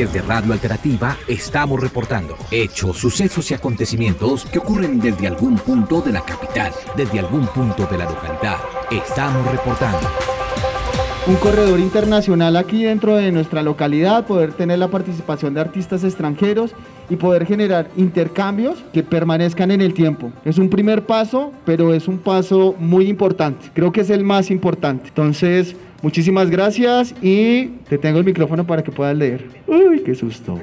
Desde Radio Alternativa estamos reportando hechos, sucesos y acontecimientos que ocurren desde algún punto de la capital, desde algún punto de la localidad. Estamos reportando un corredor internacional aquí dentro de nuestra localidad, poder tener la participación de artistas extranjeros y poder generar intercambios que permanezcan en el tiempo. Es un primer paso, pero es un paso muy importante. Creo que es el más importante. Entonces, muchísimas gracias y te tengo el micrófono para que puedas leer. Uy, qué susto.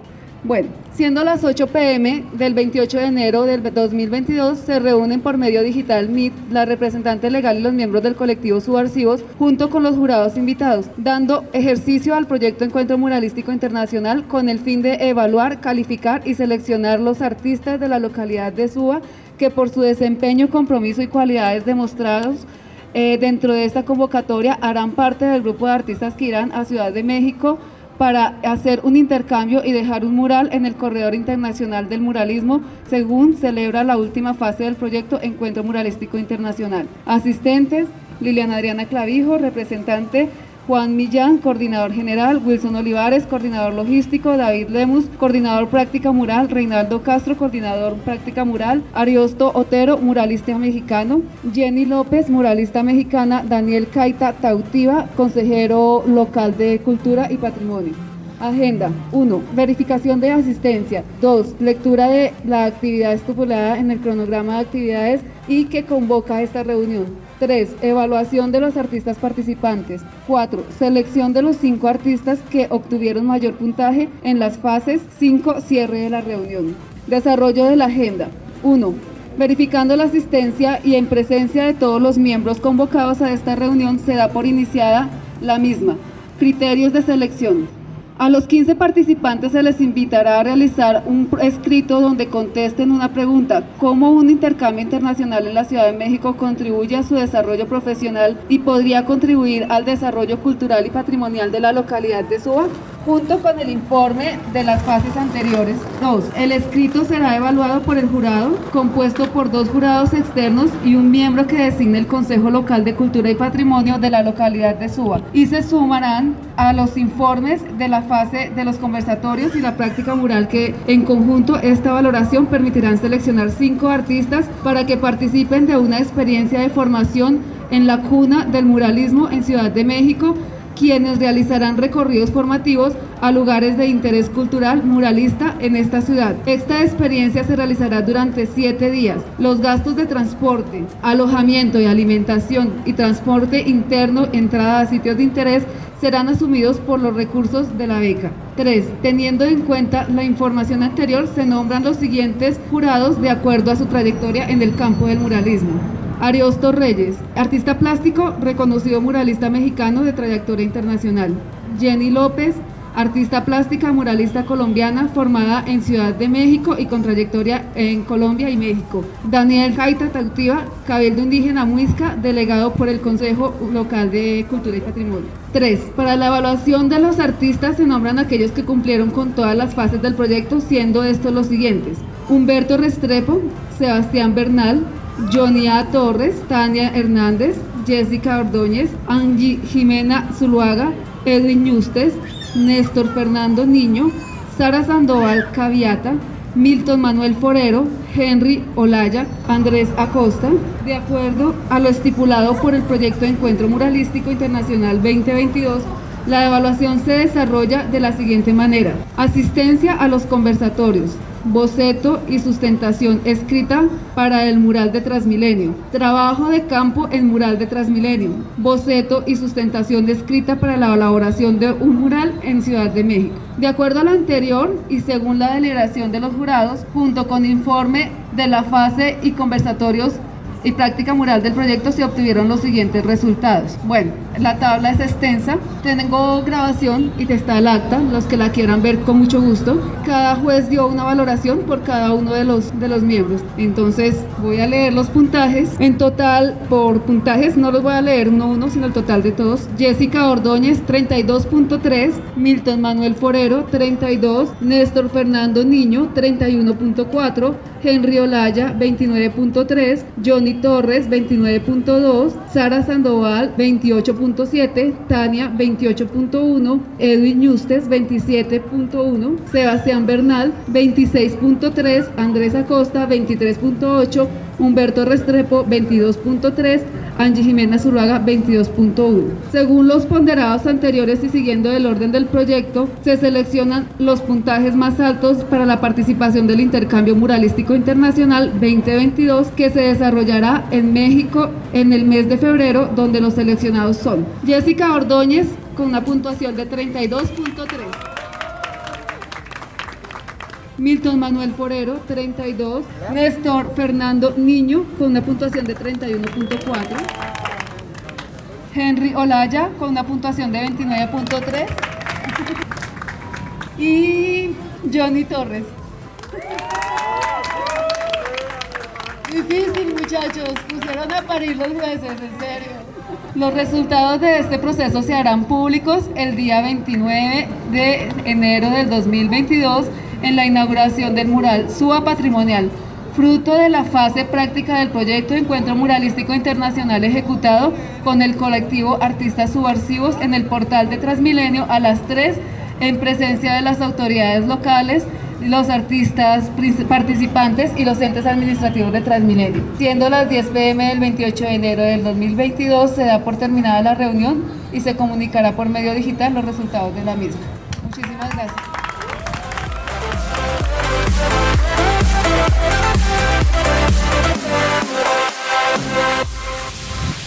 Bueno, siendo las 8 pm del 28 de enero del 2022, se reúnen por medio digital MIT la representante legal y los miembros del colectivo Subarcivos junto con los jurados invitados, dando ejercicio al proyecto Encuentro Muralístico Internacional con el fin de evaluar, calificar y seleccionar los artistas de la localidad de Suba que por su desempeño, compromiso y cualidades demostrados eh, dentro de esta convocatoria harán parte del grupo de artistas que irán a Ciudad de México para hacer un intercambio y dejar un mural en el Corredor Internacional del Muralismo, según celebra la última fase del proyecto Encuentro Muralístico Internacional. Asistentes, Liliana Adriana Clavijo, representante Juan Millán, coordinador general, Wilson Olivares, coordinador logístico, David Lemus, coordinador práctica mural, Reinaldo Castro, coordinador práctica mural, Ariosto Otero, muralista mexicano, Jenny López, muralista mexicana, Daniel Caita Tautiva, consejero local de Cultura y Patrimonio. Agenda 1. Verificación de asistencia. 2. Lectura de la actividad estipulada en el cronograma de actividades y que convoca esta reunión. 3. Evaluación de los artistas participantes. 4. Selección de los 5 artistas que obtuvieron mayor puntaje en las fases. 5. Cierre de la reunión. Desarrollo de la agenda. 1. Verificando la asistencia y en presencia de todos los miembros convocados a esta reunión se da por iniciada la misma. Criterios de selección. A los 15 participantes se les invitará a realizar un escrito donde contesten una pregunta, ¿cómo un intercambio internacional en la Ciudad de México contribuye a su desarrollo profesional y podría contribuir al desarrollo cultural y patrimonial de la localidad de Suba? Junto con el informe de las fases anteriores. 2. El escrito será evaluado por el jurado, compuesto por dos jurados externos y un miembro que designe el Consejo Local de Cultura y Patrimonio de la localidad de Suba. Y se sumarán a los informes de la fase de los conversatorios y la práctica mural que en conjunto esta valoración permitirán seleccionar cinco artistas para que participen de una experiencia de formación en la cuna del muralismo en Ciudad de México quienes realizarán recorridos formativos a lugares de interés cultural muralista en esta ciudad. Esta experiencia se realizará durante siete días. Los gastos de transporte, alojamiento y alimentación y transporte interno, entrada a sitios de interés serán asumidos por los recursos de la beca. 3. Teniendo en cuenta la información anterior, se nombran los siguientes jurados de acuerdo a su trayectoria en el campo del muralismo. Ariosto Reyes, artista plástico, reconocido muralista mexicano de trayectoria internacional. Jenny López, artista plástica muralista colombiana formada en Ciudad de México y con trayectoria en Colombia y México. Daniel Jaita Tautiva, Cabildo Indígena Muisca, delegado por el Consejo Local de Cultura y Patrimonio. 3. Para la evaluación de los artistas se nombran aquellos que cumplieron con todas las fases del proyecto, siendo estos los siguientes. Humberto Restrepo, Sebastián Bernal, Johnny A. Torres, Tania Hernández, Jessica Ordóñez, Angie Jimena Zuluaga, Edwin Ñustes, Néstor Fernando Niño, Sara Sandoval Caviata, Milton Manuel Forero, Henry Olaya, Andrés Acosta, de acuerdo a lo estipulado por el proyecto de Encuentro Muralístico Internacional 2022, la evaluación se desarrolla de la siguiente manera. Asistencia a los conversatorios, boceto y sustentación escrita para el mural de Transmilenio, trabajo de campo en mural de Transmilenio, boceto y sustentación escrita para la elaboración de un mural en Ciudad de México. De acuerdo a lo anterior y según la deliberación de los jurados, junto con informe de la fase y conversatorios y práctica mural del proyecto se obtuvieron los siguientes resultados. Bueno, la tabla es extensa, tengo grabación y te está el acta, los que la quieran ver con mucho gusto. Cada juez dio una valoración por cada uno de los, de los miembros. Entonces voy a leer los puntajes. En total, por puntajes, no los voy a leer uno a uno, sino el total de todos. Jessica Ordóñez, 32.3. Milton Manuel Forero, 32. Néstor Fernando Niño, 31.4. Henry Olaya, 29.3. Johnny Torres 29.2, Sara Sandoval 28.7, Tania 28.1, Edwin Ñustes 27.1, Sebastián Bernal 26.3, Andrés Acosta 23.8, Humberto Restrepo 22.3, Angie Jimena Zuluaga 22.1. Según los ponderados anteriores y siguiendo el orden del proyecto, se seleccionan los puntajes más altos para la participación del intercambio muralístico internacional 2022 que se desarrollará en México en el mes de febrero, donde los seleccionados son Jessica Ordóñez con una puntuación de 32.3. Milton Manuel Porero, 32. Néstor Fernando Niño, con una puntuación de 31.4. Henry Olaya, con una puntuación de 29.3. Y Johnny Torres. Difícil, muchachos. Pusieron a parir los jueces, en serio. Los resultados de este proceso se harán públicos el día 29 de enero del 2022 en la inauguración del mural SUA Patrimonial, fruto de la fase práctica del proyecto Encuentro Muralístico Internacional ejecutado con el colectivo Artistas Subversivos en el portal de Transmilenio a las 3 en presencia de las autoridades locales, los artistas participantes y los entes administrativos de Transmilenio. Siendo las 10 pm del 28 de enero del 2022, se da por terminada la reunión y se comunicará por medio digital los resultados de la misma. Muchísimas gracias.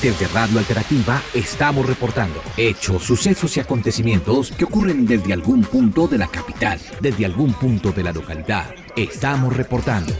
Desde Radio Alternativa estamos reportando hechos, sucesos y acontecimientos que ocurren desde algún punto de la capital, desde algún punto de la localidad. Estamos reportando.